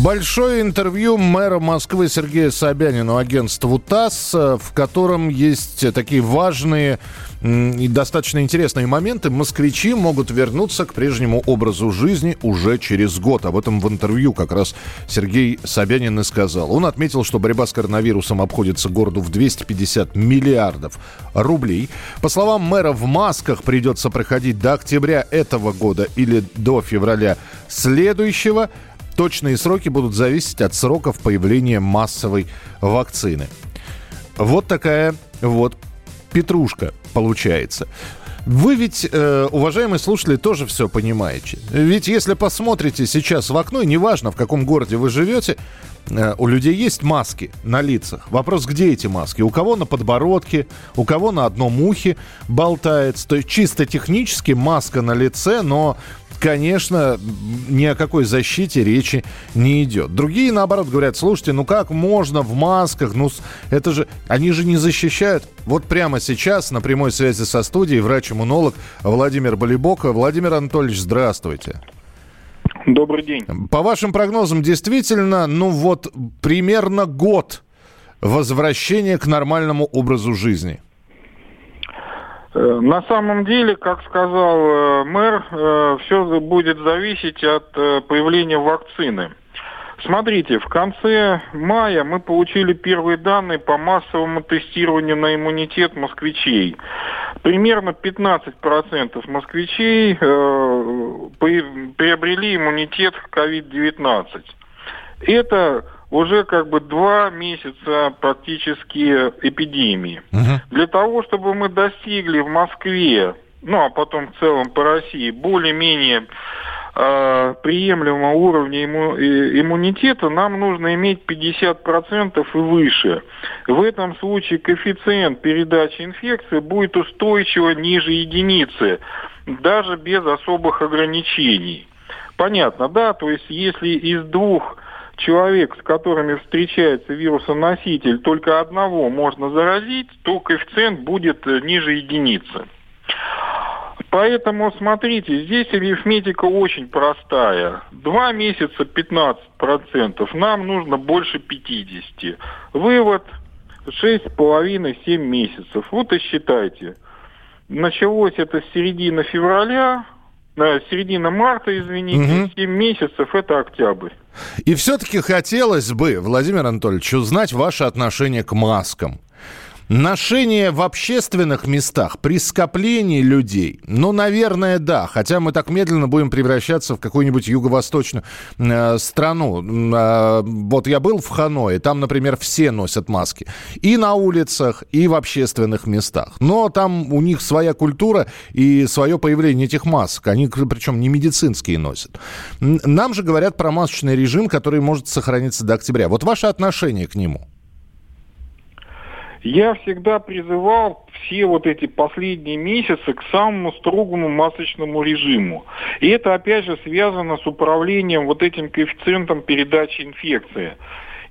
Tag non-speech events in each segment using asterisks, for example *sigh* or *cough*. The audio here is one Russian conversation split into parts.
Большое интервью мэра Москвы Сергея Собянина агентству ТАСС, в котором есть такие важные и достаточно интересные моменты. Москвичи могут вернуться к прежнему образу жизни уже через год. Об этом в интервью как раз Сергей Собянин и сказал. Он отметил, что борьба с коронавирусом обходится городу в 250 миллиардов рублей. По словам мэра, в масках придется проходить до октября этого года или до февраля следующего. Точные сроки будут зависеть от сроков появления массовой вакцины. Вот такая вот петрушка получается. Вы ведь, э, уважаемые слушатели, тоже все понимаете. Ведь если посмотрите сейчас в окно, неважно, в каком городе вы живете, у людей есть маски на лицах. Вопрос, где эти маски? У кого на подбородке, у кого на одном ухе болтается. То есть чисто технически маска на лице, но конечно, ни о какой защите речи не идет. Другие, наоборот, говорят, слушайте, ну как можно в масках? Ну, это же, они же не защищают. Вот прямо сейчас на прямой связи со студией врач-иммунолог Владимир Болибока. Владимир Анатольевич, здравствуйте. Добрый день. По вашим прогнозам, действительно, ну вот примерно год возвращения к нормальному образу жизни – Э, на самом деле, как сказал э, мэр, э, все будет зависеть от появления вакцины. Смотрите, в конце мая мы получили первые данные по массовому тестированию на иммунитет москвичей. Примерно 15% москвичей приобрели иммунитет к COVID-19. Это уже как бы два месяца практически эпидемии. Угу. Для того, чтобы мы достигли в Москве, ну а потом в целом по России, более-менее э, приемлемого уровня имму, иммунитета, нам нужно иметь 50% и выше. В этом случае коэффициент передачи инфекции будет устойчиво ниже единицы, даже без особых ограничений. Понятно, да? То есть если из двух человек, с которыми встречается вирусоноситель, только одного можно заразить, то коэффициент будет э, ниже единицы. Поэтому, смотрите, здесь арифметика очень простая. Два месяца 15%, нам нужно больше 50%. Вывод 6,5-7 месяцев. Вот и считайте. Началось это с середины февраля, да, середина марта, извините, угу. 7 месяцев это октябрь. И все-таки хотелось бы, Владимир Анатольевич, узнать ваше отношение к маскам. Ношение в общественных местах при скоплении людей, ну, наверное, да. Хотя мы так медленно будем превращаться в какую-нибудь юго-восточную э, страну. Э, вот я был в Ханое, там, например, все носят маски. И на улицах, и в общественных местах. Но там у них своя культура и свое появление этих масок. Они, причем, не медицинские носят. Нам же говорят про масочный режим, который может сохраниться до октября. Вот ваше отношение к нему? Я всегда призывал все вот эти последние месяцы к самому строгому масочному режиму. И это опять же связано с управлением вот этим коэффициентом передачи инфекции.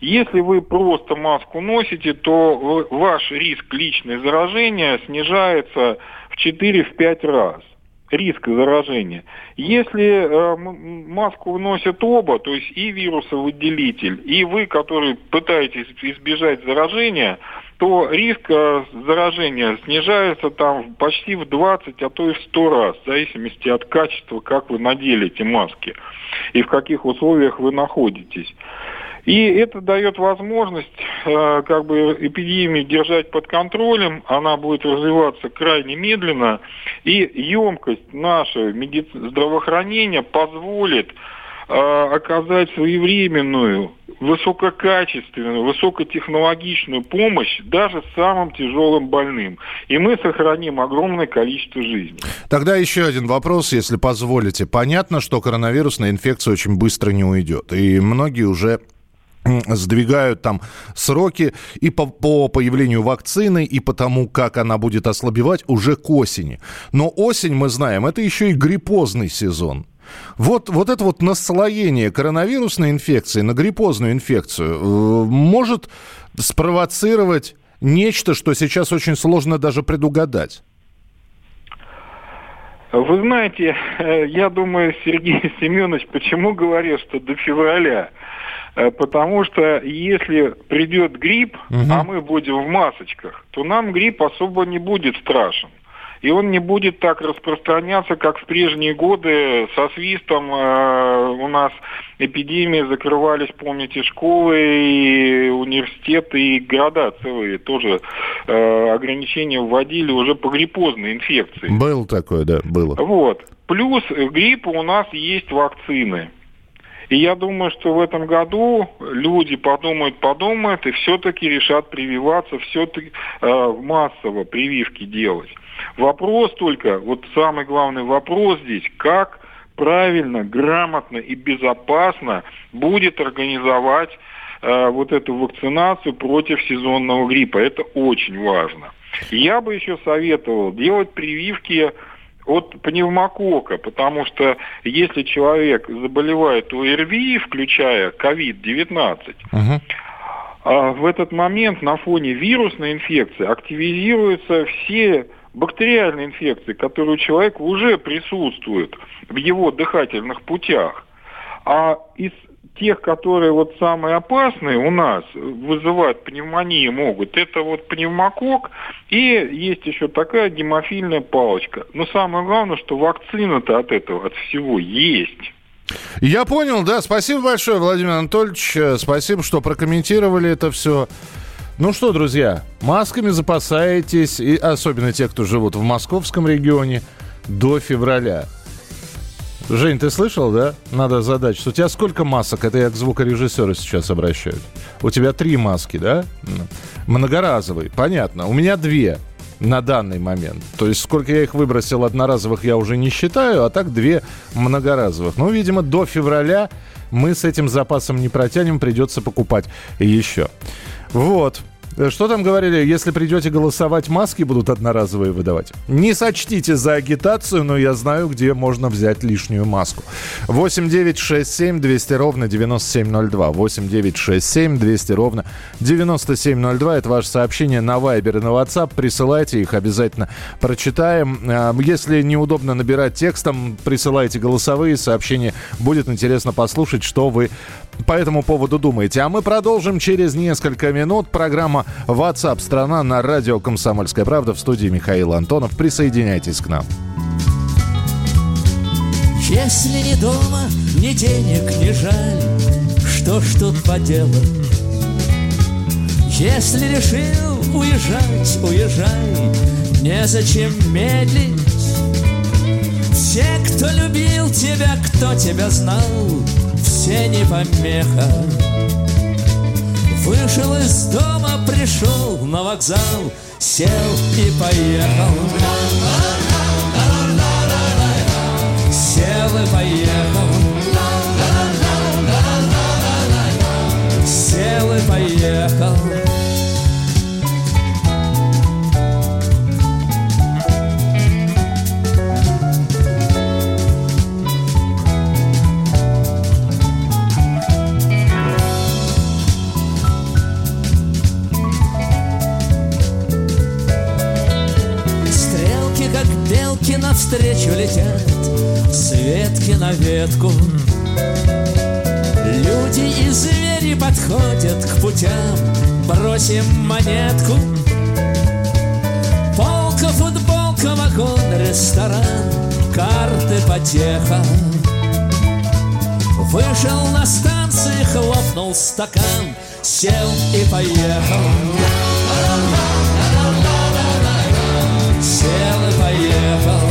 Если вы просто маску носите, то ваш риск личной заражения снижается в 4-5 раз риск заражения. Если э, маску носят оба, то есть и вирусовыделитель, и вы, который пытаетесь избежать заражения, то риск э, заражения снижается там почти в 20, а то и в 100 раз, в зависимости от качества, как вы надели эти маски и в каких условиях вы находитесь. И это дает возможность э, как бы эпидемию держать под контролем, она будет развиваться крайне медленно, и емкость нашего медици- здравоохранения позволит оказать своевременную высококачественную, высокотехнологичную помощь даже самым тяжелым больным. И мы сохраним огромное количество жизней. Тогда еще один вопрос, если позволите. Понятно, что коронавирусная инфекция очень быстро не уйдет. И многие уже сдвигают там сроки и по, по появлению вакцины, и по тому, как она будет ослабевать уже к осени. Но осень, мы знаем, это еще и гриппозный сезон. Вот, вот это вот наслоение коронавирусной инфекции на гриппозную инфекцию э, может спровоцировать нечто, что сейчас очень сложно даже предугадать. Вы знаете, я думаю, Сергей *laughs* Семенович почему говорил, что до февраля? Э, потому что если придет грипп, угу. а мы будем в масочках, то нам грипп особо не будет страшен и он не будет так распространяться, как в прежние годы со свистом э, у нас эпидемии закрывались, помните, школы и университеты и города целые тоже э, ограничения вводили уже по гриппозной инфекции. Было такое, да, было. Вот. Плюс гриппа у нас есть вакцины. И я думаю, что в этом году люди подумают, подумают и все-таки решат прививаться, все-таки э, массово прививки делать. Вопрос только, вот самый главный вопрос здесь, как правильно, грамотно и безопасно будет организовать э, вот эту вакцинацию против сезонного гриппа. Это очень важно. Я бы еще советовал делать прививки от пневмокока, потому что если человек заболевает ОРВИ, включая COVID-19, угу. в этот момент на фоне вирусной инфекции активизируются все бактериальные инфекции, которые у человека уже присутствуют в его дыхательных путях. А из тех, которые вот самые опасные у нас вызывают пневмонию могут, это вот пневмокок и есть еще такая гемофильная палочка. Но самое главное, что вакцина-то от этого, от всего есть. Я понял, да. Спасибо большое, Владимир Анатольевич. Спасибо, что прокомментировали это все. Ну что, друзья, масками запасаетесь, и особенно те, кто живут в московском регионе, до февраля. Жень, ты слышал, да? Надо задать, что у тебя сколько масок? Это я к звукорежиссеру сейчас обращаюсь. У тебя три маски, да? Многоразовые, понятно. У меня две на данный момент. То есть сколько я их выбросил одноразовых, я уже не считаю, а так две многоразовых. Ну, видимо, до февраля мы с этим запасом не протянем, придется покупать еще. Вот. Э, что там говорили, если придете голосовать, маски будут одноразовые выдавать? Не сочтите за агитацию, но я знаю, где можно взять лишнюю маску. 8 9 6 7 200 ровно 9702. 8 9 6 7 200 ровно 9702. Это ваше сообщение на Viber и на WhatsApp. Присылайте их, обязательно прочитаем. Э, если неудобно набирать текстом, присылайте голосовые сообщения. Будет интересно послушать, что вы по этому поводу думаете. А мы продолжим через несколько минут. Программа WhatsApp страна на радио «Комсомольская правда» в студии Михаил Антонов. Присоединяйтесь к нам. Если не дома, ни денег, ни жаль, что ж тут поделать? Если решил уезжать, уезжай, незачем медлить. Все, кто любил тебя, кто тебя знал, все не помеха. Вышел из дома, пришел на вокзал, сел и поехал. Сел и поехал. Сел и поехал. Навстречу летят, светки на ветку. Люди и звери подходят к путям, бросим монетку. Полка, футболка, вагон, ресторан, карты, потеха. Вышел на станции, хлопнул стакан, сел и поехал. Сел и поехал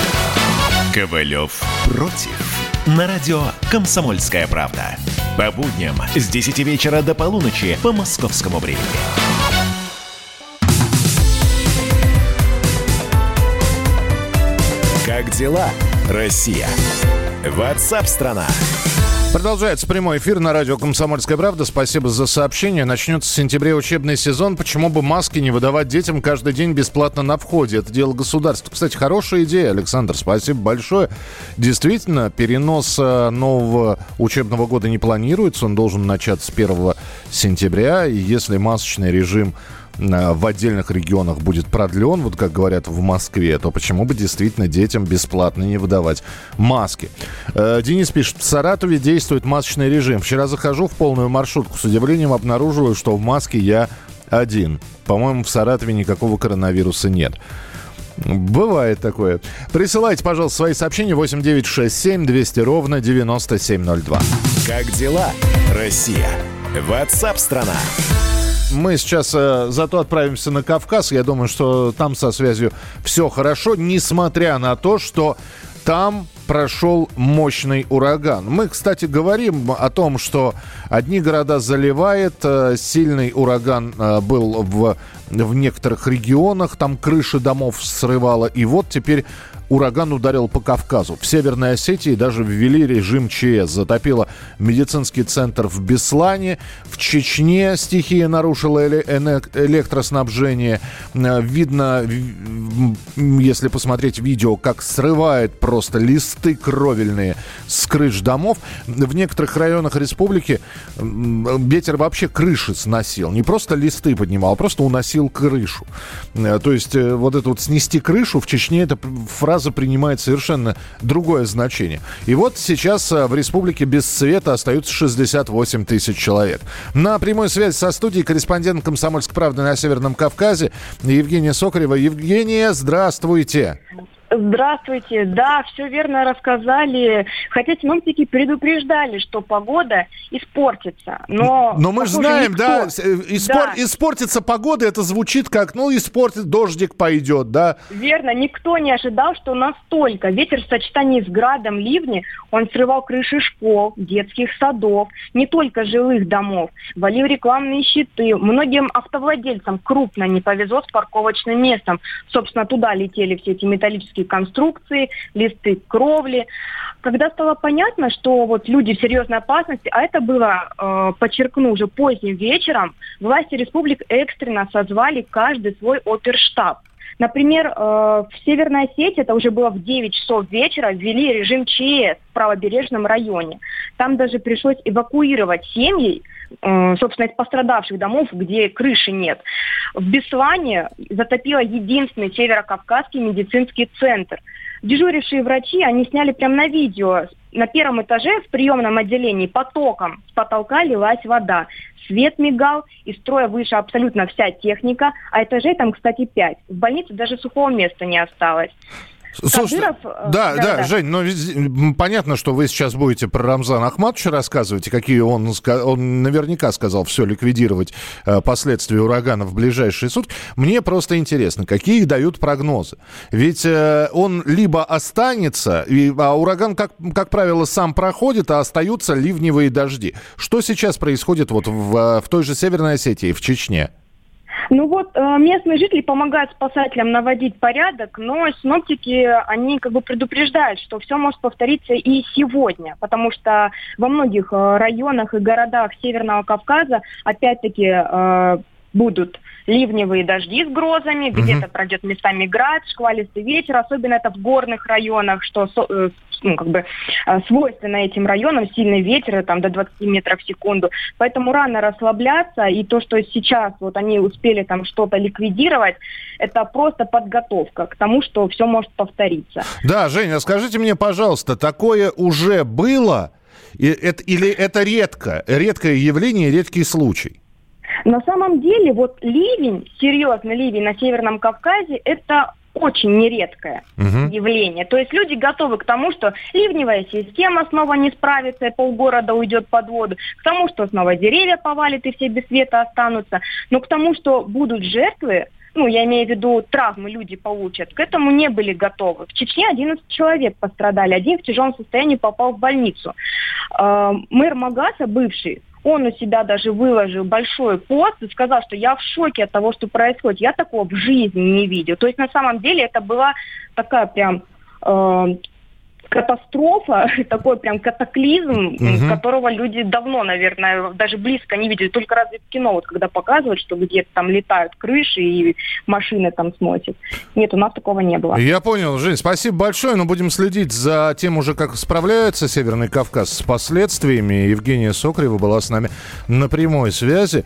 Ковалев против. На радио «Комсомольская правда». По будням с 10 вечера до полуночи по московскому времени. Как дела, Россия? Ватсап-страна! Продолжается прямой эфир на радио «Комсомольская правда». Спасибо за сообщение. Начнется в сентябре учебный сезон. Почему бы маски не выдавать детям каждый день бесплатно на входе? Это дело государства. Кстати, хорошая идея, Александр. Спасибо большое. Действительно, перенос э, нового учебного года не планируется. Он должен начаться с 1 сентября. И если масочный режим в отдельных регионах будет продлен, вот как говорят в Москве, то почему бы действительно детям бесплатно не выдавать маски? Э, Денис пишет, в Саратове действует масочный режим. Вчера захожу в полную маршрутку, с удивлением обнаруживаю, что в маске я один. По-моему, в Саратове никакого коронавируса нет. Бывает такое. Присылайте, пожалуйста, свои сообщения 8967 200 ровно 9702. Как дела, Россия? Ватсап-страна! Мы сейчас э, зато отправимся на Кавказ. Я думаю, что там со связью все хорошо, несмотря на то, что там прошел мощный ураган. Мы, кстати, говорим о том, что одни города заливает, э, сильный ураган э, был в, в некоторых регионах, там крыши домов срывало, и вот теперь ураган ударил по Кавказу. В Северной Осетии даже ввели режим ЧС. Затопило медицинский центр в Беслане. В Чечне стихия нарушила электроснабжение. Видно, если посмотреть видео, как срывает просто листы кровельные с крыш домов. В некоторых районах республики ветер вообще крыши сносил. Не просто листы поднимал, а просто уносил крышу. Э, то есть э, вот это вот снести крышу в Чечне, это фраза фраза принимает совершенно другое значение. И вот сейчас э, в республике без света остаются 68 тысяч человек. На прямой связи со студией корреспондент «Комсомольской правды» на Северном Кавказе Евгения Сокарева. Евгения, здравствуйте. Здравствуйте. Да, все верно рассказали. Хотя синоптики предупреждали, что погода испортится. Но, Но мы же знаем, никто... да, э, испор... да, испортится погода, это звучит как, ну, испортит, дождик пойдет, да? Верно. Никто не ожидал, что настолько. Ветер в сочетании с градом, ливни, он срывал крыши школ, детских садов, не только жилых домов. Валил рекламные щиты. Многим автовладельцам крупно не повезло с парковочным местом. Собственно, туда летели все эти металлические металлические конструкции, листы кровли. Когда стало понятно, что вот люди в серьезной опасности, а это было, э, подчеркну, уже поздним вечером, власти республик экстренно созвали каждый свой оперштаб. Например, э, в Северной Осетии, это уже было в 9 часов вечера, ввели режим ЧС в правобережном районе. Там даже пришлось эвакуировать семьи, э, собственно, из пострадавших домов, где крыши нет. В Беслане затопило единственный северокавказский медицинский центр. Дежурившие врачи, они сняли прямо на видео. На первом этаже в приемном отделении потоком с потолка лилась вода. Свет мигал, из строя вышла абсолютно вся техника, а этажей там, кстати, пять. В больнице даже сухого места не осталось. Слушай, Кадыров, э, да, да, да, Жень, ну понятно, что вы сейчас будете про Рамзана Ахматовича рассказывать, какие он, он наверняка сказал все ликвидировать э, последствия урагана в ближайшие сутки. Мне просто интересно, какие дают прогнозы. Ведь э, он либо останется, и, а ураган, как, как правило, сам проходит, а остаются ливневые дожди. Что сейчас происходит вот в, в той же Северной Осетии, в Чечне? Ну вот, э, местные жители помогают спасателям наводить порядок, но синоптики, они как бы предупреждают, что все может повториться и сегодня, потому что во многих э, районах и городах Северного Кавказа опять-таки э, будут ливневые дожди с грозами, угу. где-то пройдет местами град, шквалистый ветер, особенно это в горных районах, что ну, как бы э, свойственно этим районам, сильный ветер там до 20 метров в секунду. Поэтому рано расслабляться, и то, что сейчас вот они успели там что-то ликвидировать, это просто подготовка к тому, что все может повториться. Да, Женя, скажите мне, пожалуйста, такое уже было? Или это редко, редкое явление, редкий случай? На самом деле, вот ливень, серьезный ливень на Северном Кавказе, это очень нередкое угу. явление. То есть люди готовы к тому, что ливневая система снова не справится, и полгорода уйдет под воду, к тому, что снова деревья повалит и все без света останутся, но к тому, что будут жертвы, ну, я имею в виду, травмы люди получат, к этому не были готовы. В Чечне 11 человек пострадали, один в тяжелом состоянии попал в больницу. Э, мэр Магаса, бывший, он у себя даже выложил большой пост и сказал, что я в шоке от того, что происходит. Я такого в жизни не видел. То есть на самом деле это была такая прям э, катастрофа, *laughs* такой прям катаклизм, угу. которого люди давно, наверное, даже близко не видели. Только разве в кино, вот когда показывают, что где-то там летают крыши и машины там сносят. Нет, у нас такого не было. Я понял, Жень, спасибо большое, но будем следить за тем уже, как справляется Северный Кавказ с последствиями. Евгения Сокрева была с нами на прямой связи.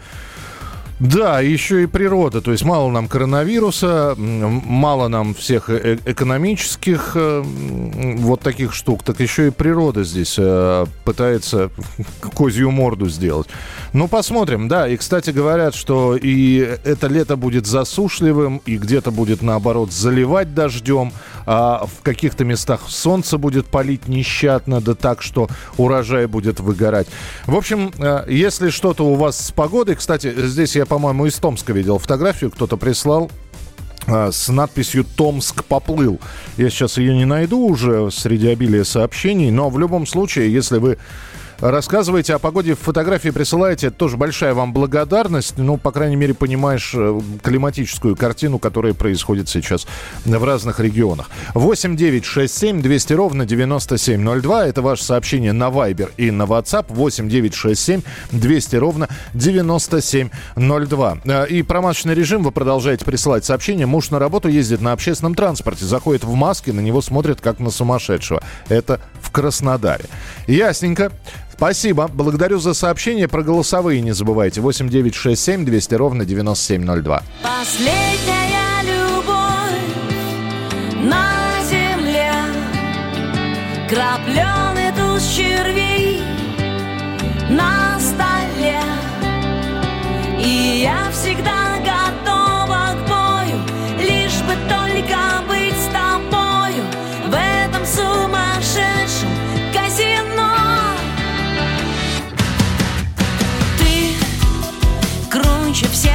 Да, еще и природа. То есть мало нам коронавируса, мало нам всех э, экономических э, вот таких штук, так еще и природа здесь э, пытается *laughs* козью морду сделать. Ну, посмотрим, да. И, кстати, говорят, что и это лето будет засушливым, и где-то будет, наоборот, заливать дождем, а в каких-то местах солнце будет палить нещадно, да так, что урожай будет выгорать. В общем, если что-то у вас с погодой, кстати, здесь я по-моему, из Томска видел фотографию, кто-то прислал а, с надписью «Томск поплыл». Я сейчас ее не найду уже среди обилия сообщений, но в любом случае, если вы Рассказывайте о погоде, фотографии присылаете. Тоже большая вам благодарность. Ну, по крайней мере, понимаешь э, климатическую картину, которая происходит сейчас в разных регионах. 8 9 6 7 200 ровно 9702. Это ваше сообщение на Viber и на WhatsApp. 8 9 6 7 200 ровно 9702. Э, и промашечный режим вы продолжаете присылать сообщения. Муж на работу ездит на общественном транспорте, заходит в маске, на него смотрят как на сумасшедшего. Это в Краснодаре. Ясненько. Спасибо. Благодарю за сообщение. Про голосовые не забывайте. 8 9 6 7 200 ровно 9702. Последняя любовь на земле Крапленый туз червей на столе И я круче всех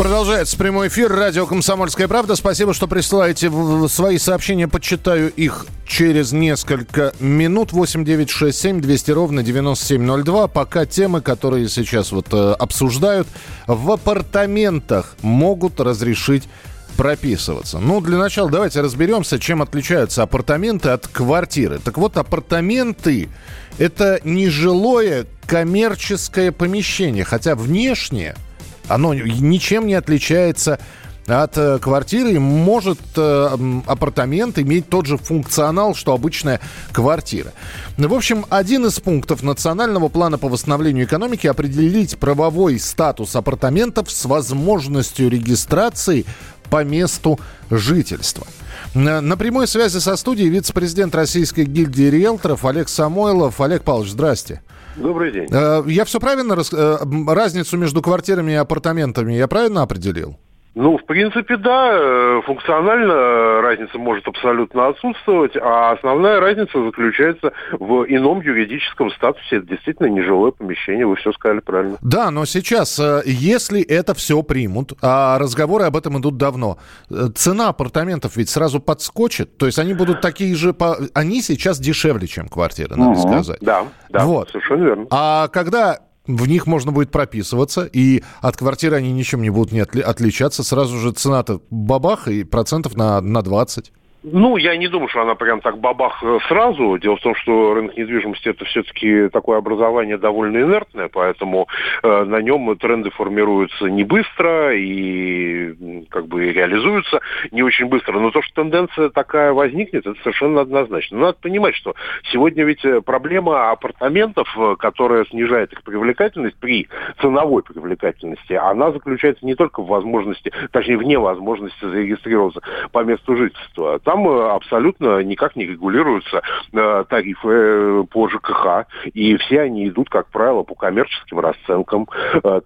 Продолжается прямой эфир. Радио «Комсомольская правда». Спасибо, что присылаете свои сообщения. Почитаю их через несколько минут. 8 9 6 7 200 ровно 9702. Пока темы, которые сейчас вот э, обсуждают, в апартаментах могут разрешить прописываться. Ну, для начала давайте разберемся, чем отличаются апартаменты от квартиры. Так вот, апартаменты – это нежилое коммерческое помещение, хотя внешне Оно ничем не отличается от э, квартиры, может э, апартамент иметь тот же функционал, что обычная квартира. В общем, один из пунктов национального плана по восстановлению экономики определить правовой статус апартаментов с возможностью регистрации по месту жительства. На прямой связи со студией вице-президент Российской гильдии риэлторов Олег Самойлов. Олег Павлович, здрасте. Добрый день. Э, я все правильно, разницу между квартирами и апартаментами я правильно определил? Ну, в принципе, да, э, функционально разница может абсолютно отсутствовать, а основная разница заключается в ином юридическом статусе. Это действительно нежилое помещение, вы все сказали правильно. Да, но сейчас, э, если это все примут, а разговоры об этом идут давно, э, цена апартаментов ведь сразу подскочит, то есть они будут такие же, они сейчас дешевле, чем квартиры, надо угу. сказать. Да, да, вот. совершенно верно. А когда в них можно будет прописываться, и от квартиры они ничем не будут не отли- отличаться. Сразу же цена-то бабах и процентов на, на 20. Ну, я не думаю, что она прям так бабах э, сразу. Дело в том, что рынок недвижимости это все-таки такое образование довольно инертное, поэтому э, на нем тренды формируются не быстро и как бы реализуются не очень быстро. Но то, что тенденция такая возникнет, это совершенно однозначно. Но надо понимать, что сегодня ведь э, проблема апартаментов, э, которая снижает их привлекательность при ценовой привлекательности, она заключается не только в возможности, точнее, в невозможности зарегистрироваться по месту жительства там э, абсолютно никак не регулируются э, тарифы э, по ЖКХ, и все они идут, как правило, по коммерческим расценкам.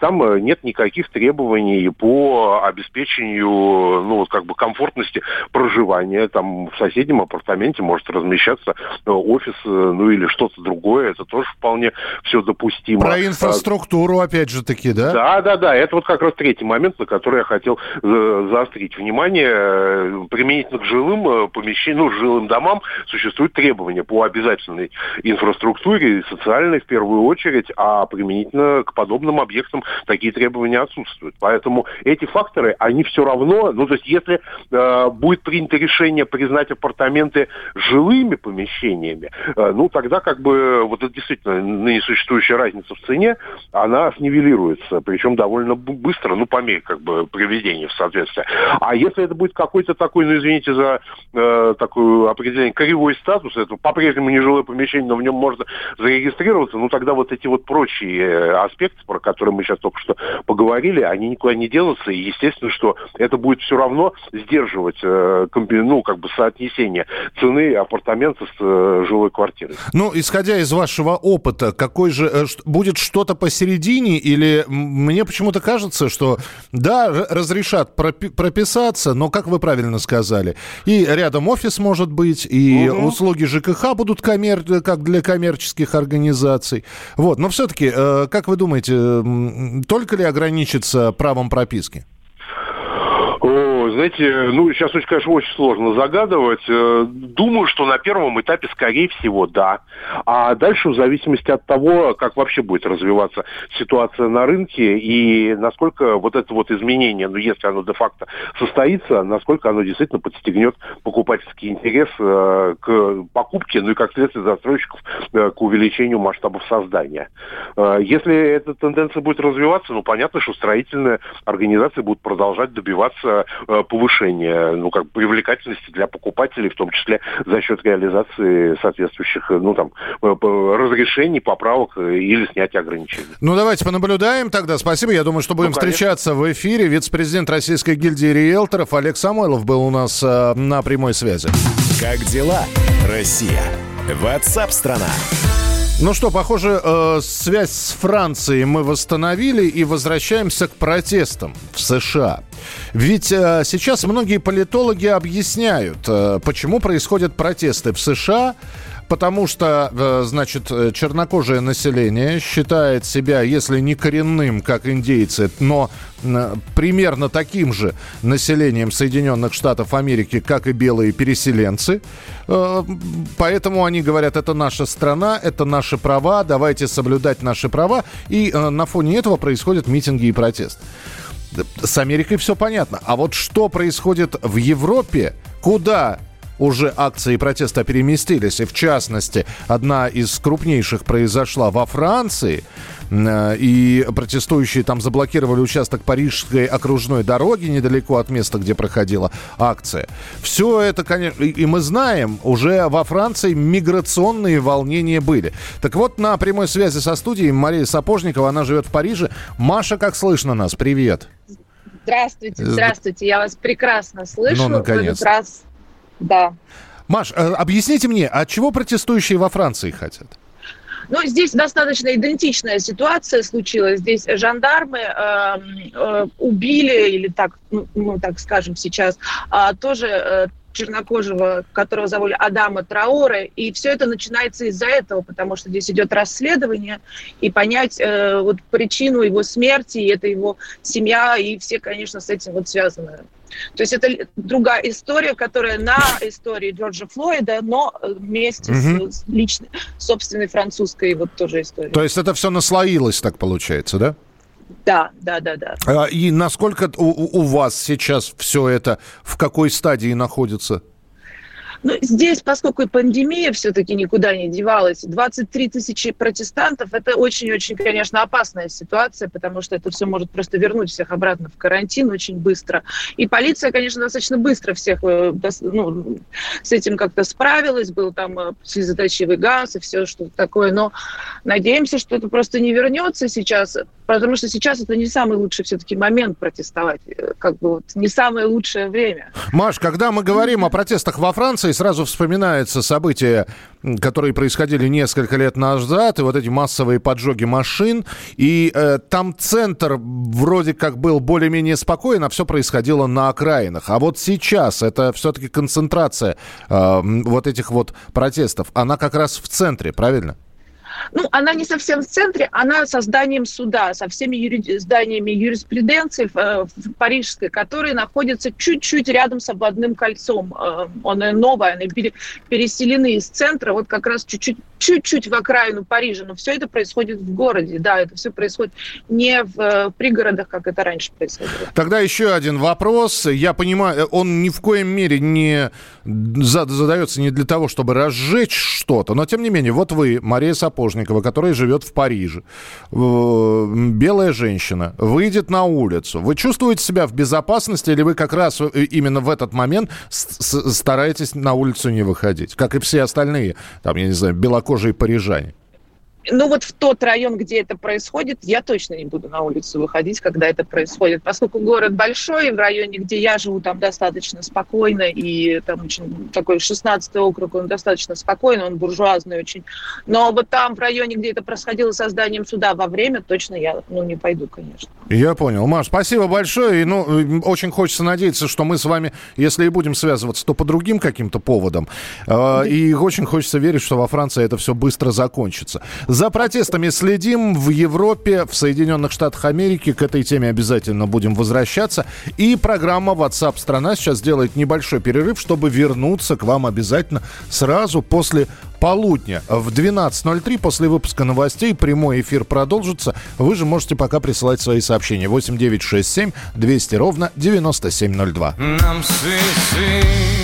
Там нет никаких требований по обеспечению, ну, как бы комфортности проживания. Там в соседнем апартаменте может размещаться офис, ну, или что-то другое. Это тоже вполне все допустимо. Про инфраструктуру, опять же таки, да? Да, да, да. Это вот как раз третий момент, на который я хотел заострить внимание. Применительно к жилым помещениям, ну, жилым домам существуют требования по обязательной инфраструктуре, социальной в первую очередь, а применительно к подобным объектам такие требования отсутствуют. Поэтому эти факторы, они все равно, ну, то есть если э, будет принято решение признать апартаменты жилыми помещениями, э, ну, тогда как бы вот это действительно ныне существующая разница в цене, она снивелируется, причем довольно быстро, ну, по мере как бы приведения в соответствие. А если это будет какой-то такой, ну, извините за э, такое определение, кривой статус, это по-прежнему нежилое помещение, но в нем можно зарегистрироваться, ну тогда вот эти вот прочие э, аспекты, про которые мы сейчас только что поговорили, они никуда не денутся, и естественно, что это будет все равно сдерживать, э, ну, как бы соотнесение цены апартамента с жилой квартирой. Ну, исходя из вашего опыта, какой же будет что-то посередине, или мне почему-то кажется, что да, разрешат пропи- прописаться, но, как вы правильно сказали, и рядом офис может быть, и угу. услуги ЖКХ будут коммер... как для коммерческих организаций. Вот. Но все-таки, э, как вы думаете, только ли ограничится правом прописки? Знаете, ну, сейчас, очень, конечно, очень сложно загадывать. Э, думаю, что на первом этапе, скорее всего, да. А дальше, в зависимости от того, как вообще будет развиваться ситуация на рынке и насколько вот это вот изменение, ну, если оно де-факто состоится, насколько оно действительно подстегнет покупательский интерес э, к покупке, ну и, как следствие, застройщиков э, к увеличению масштабов создания. Если эта тенденция будет развиваться, ну, понятно, что строительные организации будут продолжать добиваться повышения ну, как привлекательности для покупателей, в том числе за счет реализации соответствующих ну, там, э, разрешений, поправок э, или снятия ограничений. Ну, давайте понаблюдаем тогда. Спасибо. Я думаю, что будем ну, встречаться в эфире. Вице-президент Российской гильдии риэлторов Олег Самойлов был у нас э, на прямой связи. Как дела, Россия? Ватсап-страна! Ну что, похоже, э, связь с Францией мы восстановили и возвращаемся к протестам в США. Ведь э, сейчас многие политологи объясняют, э, почему происходят протесты в США потому что, э, значит, э, чернокожее население считает себя, если не коренным, как индейцы, но э, примерно таким же населением Соединенных Штатов Америки, как и белые переселенцы. Поэтому они говорят, это наша страна, это наши права, давайте соблюдать наши права. И на фоне этого происходят митинги и протесты. С Америкой все понятно. А вот что происходит в Европе, куда уже акции протеста переместились. И в частности, одна из крупнейших произошла во Франции. Э, и протестующие там заблокировали участок Парижской окружной дороги недалеко от места, где проходила акция. Все это, конечно, и мы знаем, уже во Франции миграционные волнения были. Так вот, на прямой связи со студией Мария Сапожникова, она живет в Париже. Маша, как слышно нас? Привет. Здравствуйте, здравствуйте. Я вас прекрасно слышу. Ну, наконец. Раз... Да. Маш, э, объясните мне, от чего протестующие во Франции хотят? Ну, здесь достаточно идентичная ситуация случилась. Здесь жандармы э, э, убили, или так, ну, ну, так скажем сейчас, э, тоже чернокожего, которого зовут Адама Траоре, и все это начинается из-за этого, потому что здесь идет расследование, и понять э, вот причину его смерти, и это его семья, и все, конечно, с этим вот связаны. То есть это другая история, которая на истории Джорджа Флойда, но вместе угу. с, с личной, собственной французской вот тоже историей. То есть это все наслоилось, так получается, да? Да, да, да, да. А, и насколько у, у вас сейчас все это в какой стадии находится? Ну, здесь, поскольку пандемия все-таки никуда не девалась, 23 тысячи протестантов – это очень-очень, конечно, опасная ситуация, потому что это все может просто вернуть всех обратно в карантин очень быстро. И полиция, конечно, достаточно быстро всех э, ну, с этим как-то справилась. Был там э, слезоточивый газ и все что такое. Но надеемся, что это просто не вернется сейчас, потому что сейчас это не самый лучший все-таки момент протестовать, э, как бы вот не самое лучшее время. Маш, когда мы говорим о протестах во Франции, сразу вспоминаются события, которые происходили несколько лет назад, и вот эти массовые поджоги машин. И э, там центр вроде как был более-менее спокоен, а все происходило на окраинах. А вот сейчас это все-таки концентрация э, вот этих вот протестов, она как раз в центре, правильно? Ну, она не совсем в центре, она со зданием суда, со всеми юри... зданиями юриспруденции э, парижской, которые находятся чуть-чуть рядом с обводным кольцом. Э, оно новое, они пере... переселены из центра, вот как раз чуть-чуть чуть-чуть в окраину Парижа, но все это происходит в городе, да, это все происходит не в э, пригородах, как это раньше происходило. Тогда еще один вопрос. Я понимаю, он ни в коем мере не задается не для того, чтобы разжечь что-то, но тем не менее, вот вы, Мария Сапожникова, которая живет в Париже, белая женщина, выйдет на улицу. Вы чувствуете себя в безопасности или вы как раз э, именно в этот момент стараетесь на улицу не выходить, как и все остальные, там, я не знаю, белокожие белокожие парижане? Ну вот в тот район, где это происходит, я точно не буду на улицу выходить, когда это происходит, поскольку город большой, в районе, где я живу, там достаточно спокойно, и там очень такой 16-й округ, он достаточно спокойный, он буржуазный очень. Но вот там, в районе, где это происходило со зданием суда во время, точно я ну, не пойду, конечно. Я понял. Маш, спасибо большое. И, ну, очень хочется надеяться, что мы с вами, если и будем связываться, то по другим каким-то поводам. Э, и очень хочется верить, что во Франции это все быстро закончится. За протестами следим в Европе, в Соединенных Штатах Америки. К этой теме обязательно будем возвращаться. И программа WhatsApp страна сейчас делает небольшой перерыв, чтобы вернуться к вам обязательно сразу после полудня в 12.03 после выпуска новостей прямой эфир продолжится. Вы же можете пока присылать свои сообщения. 8967 200 ровно 9702. Нам цинизмом